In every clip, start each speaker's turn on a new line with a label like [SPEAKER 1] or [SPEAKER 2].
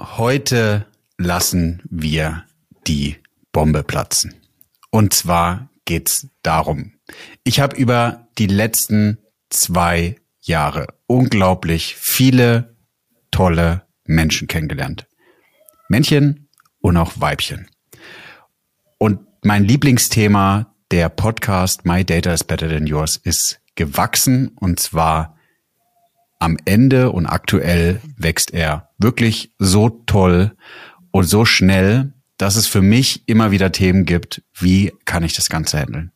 [SPEAKER 1] heute lassen wir die Bombe platzen. Und zwar geht's darum. Ich habe über die letzten zwei Jahre unglaublich viele tolle Menschen kennengelernt. Männchen und auch Weibchen. Und mein Lieblingsthema der Podcast My Data is Better Than Yours ist gewachsen und zwar am Ende und aktuell wächst er wirklich so toll und so schnell, dass es für mich immer wieder Themen gibt, wie kann ich das Ganze handeln.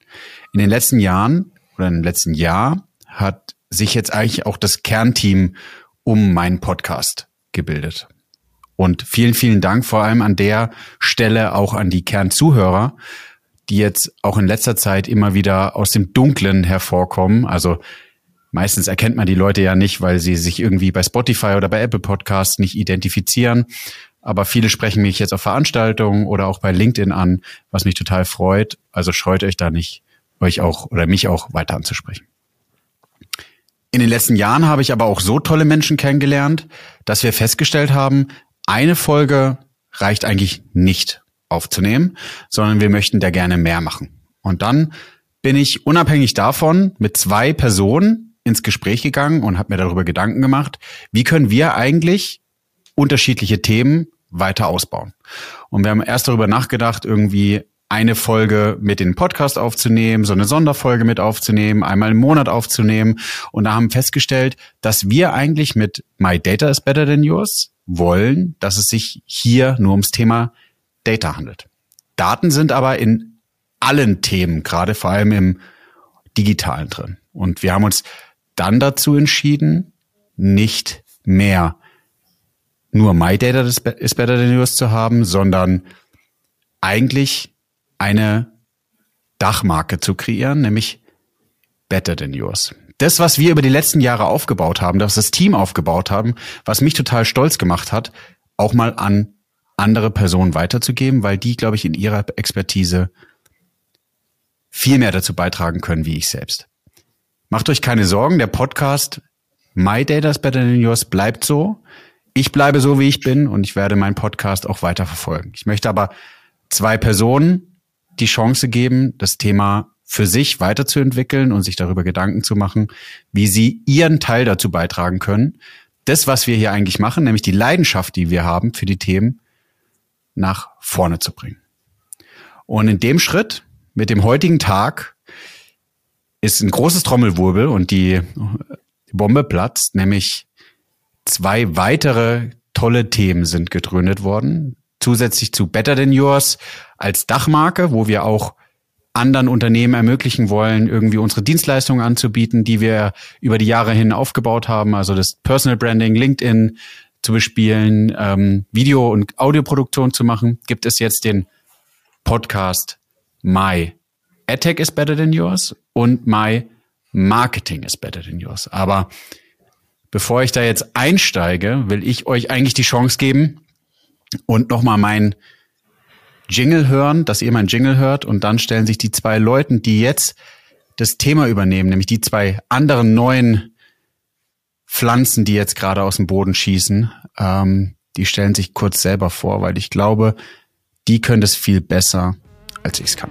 [SPEAKER 1] In den letzten Jahren oder im letzten Jahr hat sich jetzt eigentlich auch das Kernteam um meinen Podcast gebildet. Und vielen, vielen Dank vor allem an der Stelle auch an die Kernzuhörer, die jetzt auch in letzter Zeit immer wieder aus dem Dunklen hervorkommen. Also meistens erkennt man die Leute ja nicht, weil sie sich irgendwie bei Spotify oder bei Apple Podcasts nicht identifizieren. Aber viele sprechen mich jetzt auf Veranstaltungen oder auch bei LinkedIn an, was mich total freut. Also scheut euch da nicht, euch auch oder mich auch weiter anzusprechen. In den letzten Jahren habe ich aber auch so tolle Menschen kennengelernt, dass wir festgestellt haben, eine Folge reicht eigentlich nicht aufzunehmen, sondern wir möchten da gerne mehr machen. Und dann bin ich unabhängig davon mit zwei Personen ins Gespräch gegangen und habe mir darüber Gedanken gemacht, wie können wir eigentlich unterschiedliche Themen weiter ausbauen. Und wir haben erst darüber nachgedacht, irgendwie eine Folge mit den Podcast aufzunehmen, so eine Sonderfolge mit aufzunehmen, einmal im Monat aufzunehmen. Und da haben festgestellt, dass wir eigentlich mit My Data is Better Than Yours wollen, dass es sich hier nur ums Thema Data handelt. Daten sind aber in allen Themen, gerade vor allem im digitalen drin. Und wir haben uns dann dazu entschieden, nicht mehr nur My Data is Better Than Yours zu haben, sondern eigentlich eine Dachmarke zu kreieren, nämlich Better Than Yours. Das, was wir über die letzten Jahre aufgebaut haben, dass das Team aufgebaut haben, was mich total stolz gemacht hat, auch mal an andere Personen weiterzugeben, weil die, glaube ich, in ihrer Expertise viel mehr dazu beitragen können, wie ich selbst. Macht euch keine Sorgen, der Podcast My Data is Better Than Yours bleibt so. Ich bleibe so, wie ich bin und ich werde meinen Podcast auch weiter verfolgen. Ich möchte aber zwei Personen die Chance geben, das Thema für sich weiterzuentwickeln und sich darüber Gedanken zu machen, wie sie ihren Teil dazu beitragen können, das, was wir hier eigentlich machen, nämlich die Leidenschaft, die wir haben für die Themen, nach vorne zu bringen. Und in dem Schritt, mit dem heutigen Tag, ist ein großes Trommelwirbel und die Bombe platzt, nämlich zwei weitere tolle Themen sind gegründet worden, zusätzlich zu Better Than Yours als Dachmarke, wo wir auch anderen Unternehmen ermöglichen wollen, irgendwie unsere Dienstleistungen anzubieten, die wir über die Jahre hin aufgebaut haben, also das Personal Branding, LinkedIn zu bespielen, ähm, Video- und Audioproduktion zu machen, gibt es jetzt den Podcast My AdTech is Better Than Yours und My Marketing is Better Than Yours. Aber bevor ich da jetzt einsteige, will ich euch eigentlich die Chance geben, und nochmal mein Jingle hören, dass ihr mein Jingle hört und dann stellen sich die zwei Leuten, die jetzt das Thema übernehmen, nämlich die zwei anderen neuen Pflanzen, die jetzt gerade aus dem Boden schießen, ähm, die stellen sich kurz selber vor, weil ich glaube, die können das viel besser, als ich es kann.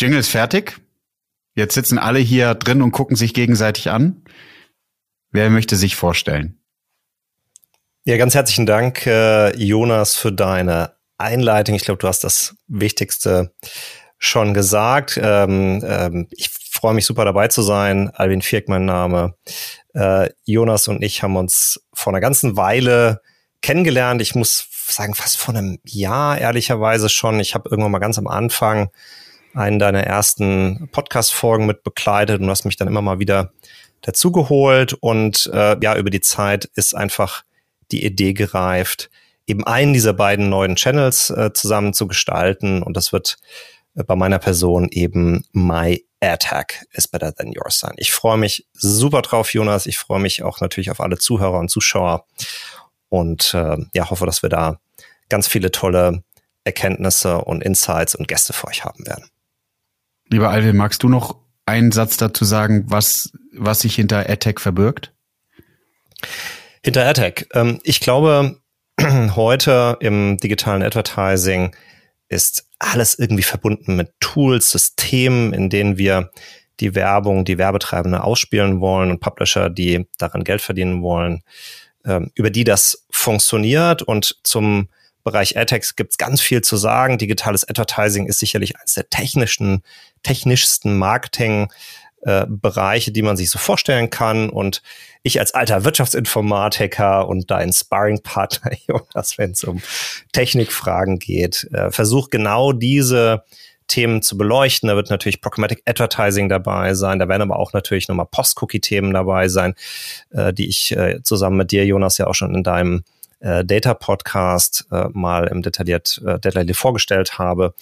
[SPEAKER 1] Jingle ist fertig. Jetzt sitzen alle hier drin und gucken sich gegenseitig an. Wer möchte sich vorstellen?
[SPEAKER 2] Ja, ganz herzlichen Dank, äh, Jonas, für deine Einleitung. Ich glaube, du hast das Wichtigste schon gesagt. Ähm, ähm, ich freue mich super dabei zu sein. Alvin Firk, mein Name. Äh, Jonas und ich haben uns vor einer ganzen Weile kennengelernt. Ich muss sagen, fast vor einem Jahr, ehrlicherweise schon. Ich habe irgendwann mal ganz am Anfang einen deiner ersten Podcast-Folgen mit begleitet und hast mich dann immer mal wieder dazugeholt und äh, ja, über die Zeit ist einfach die Idee gereift, eben einen dieser beiden neuen Channels äh, zusammen zu gestalten und das wird äh, bei meiner Person eben My AirTag is better than yours sein. Ich freue mich super drauf, Jonas. Ich freue mich auch natürlich auf alle Zuhörer und Zuschauer und äh, ja, hoffe, dass wir da ganz viele tolle Erkenntnisse und Insights und Gäste für euch haben werden.
[SPEAKER 1] Lieber Alvin, magst du noch einen Satz dazu sagen, was, was sich hinter AirTag verbirgt?
[SPEAKER 2] Hinter AirTag. Ähm, ich glaube, heute im digitalen Advertising ist alles irgendwie verbunden mit Tools, Systemen, in denen wir die Werbung, die Werbetreibende ausspielen wollen und Publisher, die daran Geld verdienen wollen, ähm, über die das funktioniert. Und zum Bereich AdTex gibt es ganz viel zu sagen. Digitales Advertising ist sicherlich eines der technischen, technischsten Marketing äh, Bereiche, die man sich so vorstellen kann. Und ich als alter Wirtschaftsinformatiker und dein Sparringpartner, Jonas, wenn es um Technikfragen geht, äh, versuche genau diese Themen zu beleuchten. Da wird natürlich Programmatic Advertising dabei sein. Da werden aber auch natürlich nochmal Post-Cookie-Themen dabei sein, äh, die ich äh, zusammen mit dir, Jonas, ja auch schon in deinem äh, Data Podcast äh, mal im detailliert, äh, detailliert vorgestellt habe.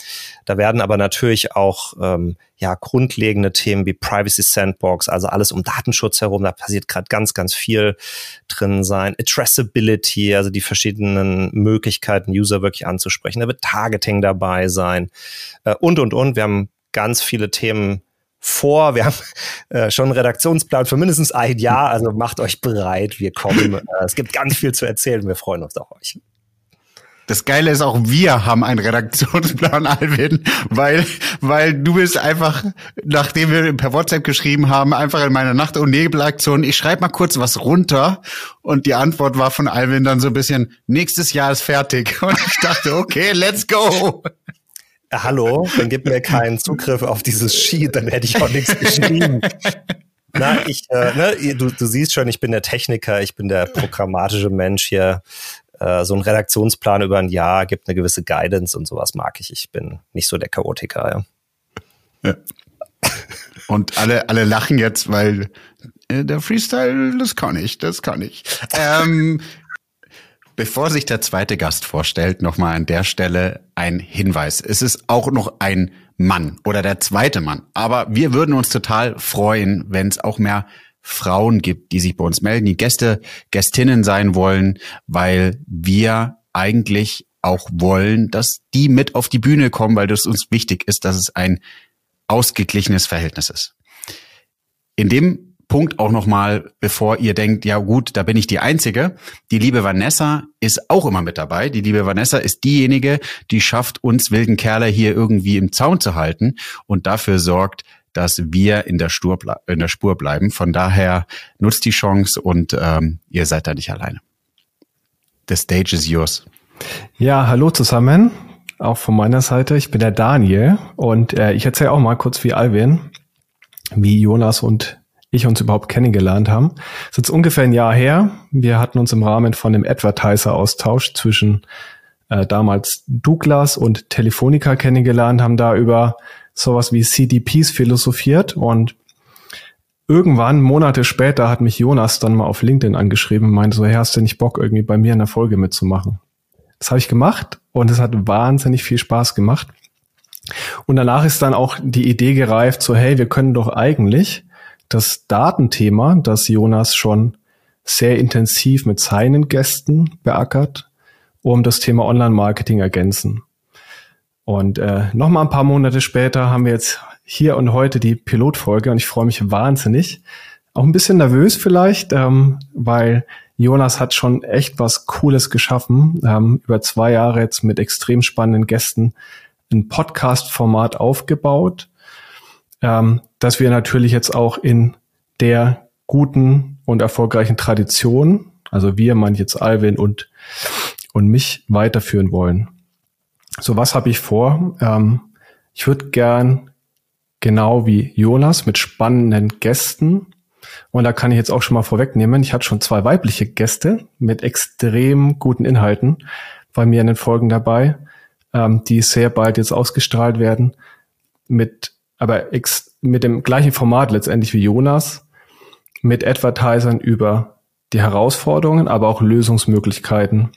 [SPEAKER 2] Da werden aber natürlich auch ähm, ja grundlegende Themen wie Privacy Sandbox, also alles um Datenschutz herum, da passiert gerade ganz, ganz viel drin sein. Addressability, also die verschiedenen Möglichkeiten, User wirklich anzusprechen. Da wird Targeting dabei sein äh, und und und. Wir haben ganz viele Themen vor. Wir haben äh, schon einen Redaktionsplan für mindestens ein Jahr, also macht euch bereit. Wir kommen. Äh, es gibt ganz viel zu erzählen. Wir freuen uns auf euch.
[SPEAKER 1] Das Geile ist auch, wir haben einen Redaktionsplan, Alvin, weil, weil du bist einfach, nachdem wir per WhatsApp geschrieben haben, einfach in meiner Nacht- und Nebelaktion, ich schreibe mal kurz was runter und die Antwort war von Alvin dann so ein bisschen, nächstes Jahr ist fertig. Und ich dachte, okay, let's go.
[SPEAKER 2] Hallo, dann gib mir keinen Zugriff auf dieses Sheet, dann hätte ich auch nichts geschrieben. Na, ich, äh, ne, du, du siehst schon, ich bin der Techniker, ich bin der programmatische Mensch hier. Äh, so ein Redaktionsplan über ein Jahr gibt eine gewisse Guidance und sowas mag ich. Ich bin nicht so der Chaotiker,
[SPEAKER 1] ja. ja. Und alle, alle lachen jetzt, weil äh, der Freestyle, das kann ich, das kann ich. Ähm, Bevor sich der zweite Gast vorstellt, nochmal an der Stelle ein Hinweis. Es ist auch noch ein Mann oder der zweite Mann. Aber wir würden uns total freuen, wenn es auch mehr Frauen gibt, die sich bei uns melden, die Gäste, Gästinnen sein wollen, weil wir eigentlich auch wollen, dass die mit auf die Bühne kommen, weil das uns wichtig ist, dass es ein ausgeglichenes Verhältnis ist. In dem Punkt auch nochmal, bevor ihr denkt, ja gut, da bin ich die Einzige. Die liebe Vanessa ist auch immer mit dabei. Die liebe Vanessa ist diejenige, die schafft, uns wilden Kerle hier irgendwie im Zaun zu halten und dafür sorgt, dass wir in der, Spur, in der Spur bleiben. Von daher nutzt die Chance und ähm, ihr seid da nicht alleine. The stage is yours.
[SPEAKER 3] Ja, hallo zusammen. Auch von meiner Seite. Ich bin der Daniel und äh, ich erzähle auch mal kurz wie Alvin, wie Jonas und ich uns überhaupt kennengelernt haben. Das ist jetzt ungefähr ein Jahr her. Wir hatten uns im Rahmen von dem Advertiser-Austausch zwischen äh, damals Douglas und Telefonica kennengelernt, haben da über sowas wie CDPs philosophiert und irgendwann, Monate später, hat mich Jonas dann mal auf LinkedIn angeschrieben und meinte so, hey, hast du nicht Bock, irgendwie bei mir in der Folge mitzumachen? Das habe ich gemacht und es hat wahnsinnig viel Spaß gemacht. Und danach ist dann auch die Idee gereift, so, hey, wir können doch eigentlich das Datenthema, das Jonas schon sehr intensiv mit seinen Gästen beackert, um das Thema Online-Marketing ergänzen. Und äh, nochmal ein paar Monate später haben wir jetzt hier und heute die Pilotfolge und ich freue mich wahnsinnig. Auch ein bisschen nervös vielleicht, ähm, weil Jonas hat schon echt was Cooles geschaffen. Ähm, über zwei Jahre jetzt mit extrem spannenden Gästen ein Podcast-Format aufgebaut ähm, dass wir natürlich jetzt auch in der guten und erfolgreichen Tradition, also wir meinen jetzt Alvin und, und mich weiterführen wollen. So, was habe ich vor? Ähm, ich würde gern genau wie Jonas mit spannenden Gästen und da kann ich jetzt auch schon mal vorwegnehmen, ich hatte schon zwei weibliche Gäste mit extrem guten Inhalten bei mir in den Folgen dabei, ähm, die sehr bald jetzt ausgestrahlt werden, mit aber ex mit dem gleichen Format letztendlich wie Jonas. mit Advertisern über die Herausforderungen, aber auch Lösungsmöglichkeiten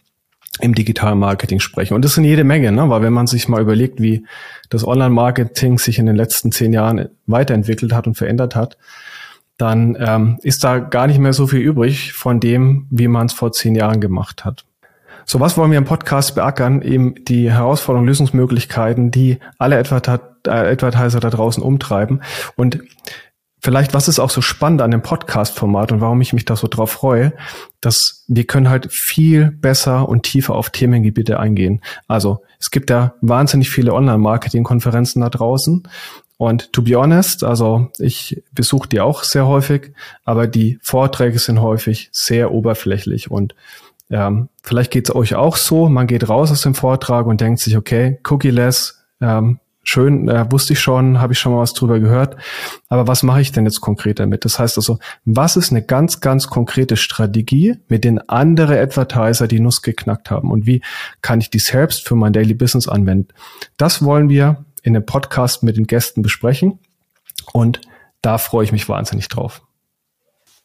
[SPEAKER 3] im Digital Marketing sprechen. Und das sind jede Menge, ne? weil wenn man sich mal überlegt, wie das Online-Marketing sich in den letzten zehn Jahren weiterentwickelt hat und verändert hat, dann ähm, ist da gar nicht mehr so viel übrig von dem, wie man es vor zehn Jahren gemacht hat. So was wollen wir im Podcast beackern? Eben die Herausforderungen, Lösungsmöglichkeiten, die alle Advertiser da draußen umtreiben. Und vielleicht, was ist auch so spannend an dem Podcast-Format und warum ich mich da so drauf freue, dass wir können halt viel besser und tiefer auf Themengebiete eingehen. Also es gibt ja wahnsinnig viele Online-Marketing-Konferenzen da draußen. Und to be honest, also ich besuche die auch sehr häufig, aber die Vorträge sind häufig sehr oberflächlich und ähm, vielleicht geht es euch auch so, man geht raus aus dem Vortrag und denkt sich, okay, cookie-less, ähm, schön, äh, wusste ich schon, habe ich schon mal was drüber gehört, aber was mache ich denn jetzt konkret damit? Das heißt also, was ist eine ganz, ganz konkrete Strategie, mit denen andere Advertiser die Nuss geknackt haben und wie kann ich die selbst für mein Daily Business anwenden? Das wollen wir in einem Podcast mit den Gästen besprechen und da freue ich mich wahnsinnig drauf.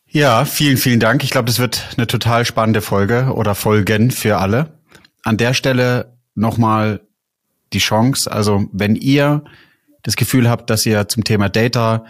[SPEAKER 1] Ja, vielen, vielen Dank. Ich glaube, das wird eine total spannende Folge oder Folgen für alle. An der Stelle nochmal die Chance. Also wenn ihr das Gefühl habt, dass ihr zum Thema Data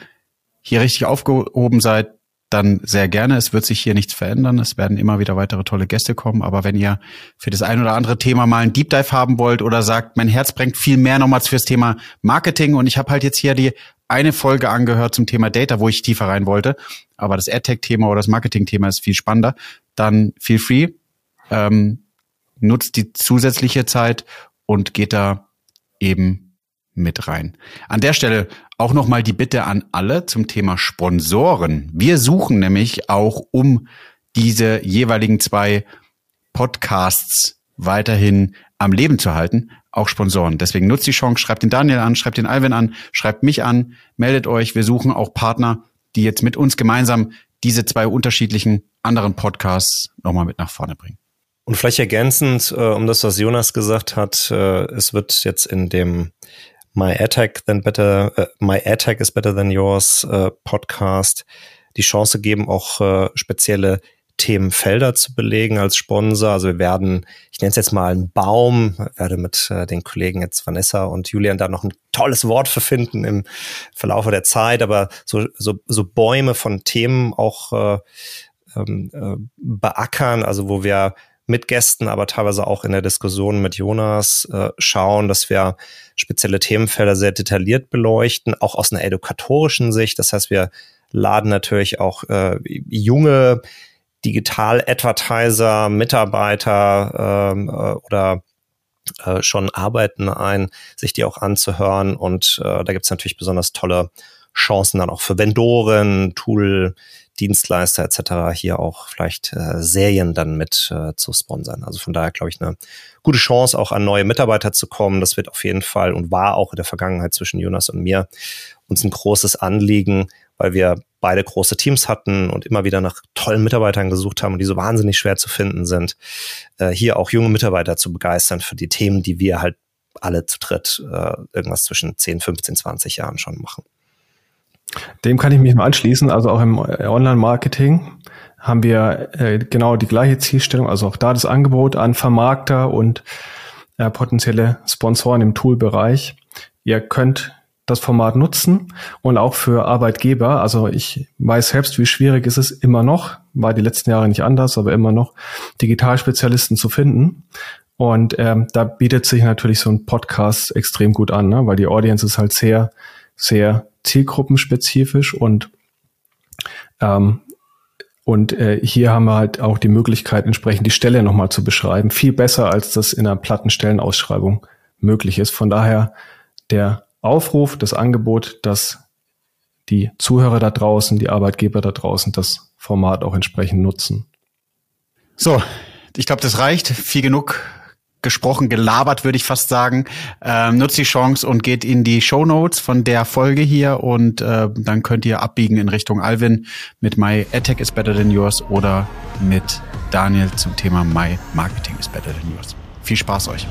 [SPEAKER 1] hier richtig aufgehoben seid, dann sehr gerne. Es wird sich hier nichts verändern. Es werden immer wieder weitere tolle Gäste kommen. Aber wenn ihr für das ein oder andere Thema mal einen Deep Dive haben wollt oder sagt, mein Herz brennt viel mehr nochmals fürs Thema Marketing und ich habe halt jetzt hier die eine Folge angehört zum Thema Data, wo ich tiefer rein wollte, aber das AdTech-Thema oder das Marketing-Thema ist viel spannender, dann feel free, ähm, nutzt die zusätzliche Zeit und geht da eben mit rein. An der Stelle auch nochmal die Bitte an alle zum Thema Sponsoren. Wir suchen nämlich auch um diese jeweiligen zwei Podcasts weiterhin am Leben zu halten, auch Sponsoren. Deswegen nutzt die Chance, schreibt den Daniel an, schreibt den Alvin an, schreibt mich an, meldet euch. Wir suchen auch Partner, die jetzt mit uns gemeinsam diese zwei unterschiedlichen anderen Podcasts nochmal mit nach vorne bringen.
[SPEAKER 2] Und vielleicht ergänzend, äh, um das, was Jonas gesagt hat, äh, es wird jetzt in dem My Attack Then Better, äh, My Attack is Better Than Yours äh, Podcast die Chance geben, auch äh, spezielle Themenfelder zu belegen als Sponsor. Also wir werden, ich nenne es jetzt mal einen Baum, werde mit äh, den Kollegen jetzt Vanessa und Julian da noch ein tolles Wort für finden im Verlauf der Zeit, aber so, so, so Bäume von Themen auch äh, ähm, äh, beackern, also wo wir mit Gästen, aber teilweise auch in der Diskussion mit Jonas äh, schauen, dass wir spezielle Themenfelder sehr detailliert beleuchten, auch aus einer edukatorischen Sicht. Das heißt, wir laden natürlich auch äh, junge Digital-Advertiser, Mitarbeiter ähm, äh, oder äh, schon Arbeiten ein, sich die auch anzuhören. Und äh, da gibt es natürlich besonders tolle Chancen dann auch für Vendoren, Tool, Dienstleister etc. hier auch vielleicht äh, Serien dann mit äh, zu sponsern. Also von daher glaube ich eine gute Chance auch an neue Mitarbeiter zu kommen. Das wird auf jeden Fall und war auch in der Vergangenheit zwischen Jonas und mir uns ein großes Anliegen, weil wir beide große Teams hatten und immer wieder nach tollen Mitarbeitern gesucht haben und die so wahnsinnig schwer zu finden sind, äh, hier auch junge Mitarbeiter zu begeistern für die Themen, die wir halt alle zu dritt äh, irgendwas zwischen 10, 15, 20 Jahren schon machen.
[SPEAKER 3] Dem kann ich mich mal anschließen. Also auch im Online-Marketing haben wir äh, genau die gleiche Zielstellung. Also auch da das Angebot an Vermarkter und äh, potenzielle Sponsoren im Tool-Bereich. Ihr könnt das Format nutzen und auch für Arbeitgeber. Also ich weiß selbst, wie schwierig ist es immer noch, war die letzten Jahre nicht anders, aber immer noch Digitalspezialisten zu finden. Und ähm, da bietet sich natürlich so ein Podcast extrem gut an, ne? weil die Audience ist halt sehr, sehr zielgruppenspezifisch und ähm, und äh, hier haben wir halt auch die Möglichkeit, entsprechend die Stelle nochmal zu beschreiben. Viel besser, als das in einer platten Stellenausschreibung möglich ist. Von daher der Aufruf, das Angebot, dass die Zuhörer da draußen, die Arbeitgeber da draußen das Format auch entsprechend nutzen.
[SPEAKER 1] So, ich glaube, das reicht. Viel genug gesprochen, gelabert, würde ich fast sagen. Ähm, nutzt die Chance und geht in die Show Notes von der Folge hier und äh, dann könnt ihr abbiegen in Richtung Alvin mit My Attack is better than yours oder mit Daniel zum Thema My Marketing is better than yours. Viel Spaß euch.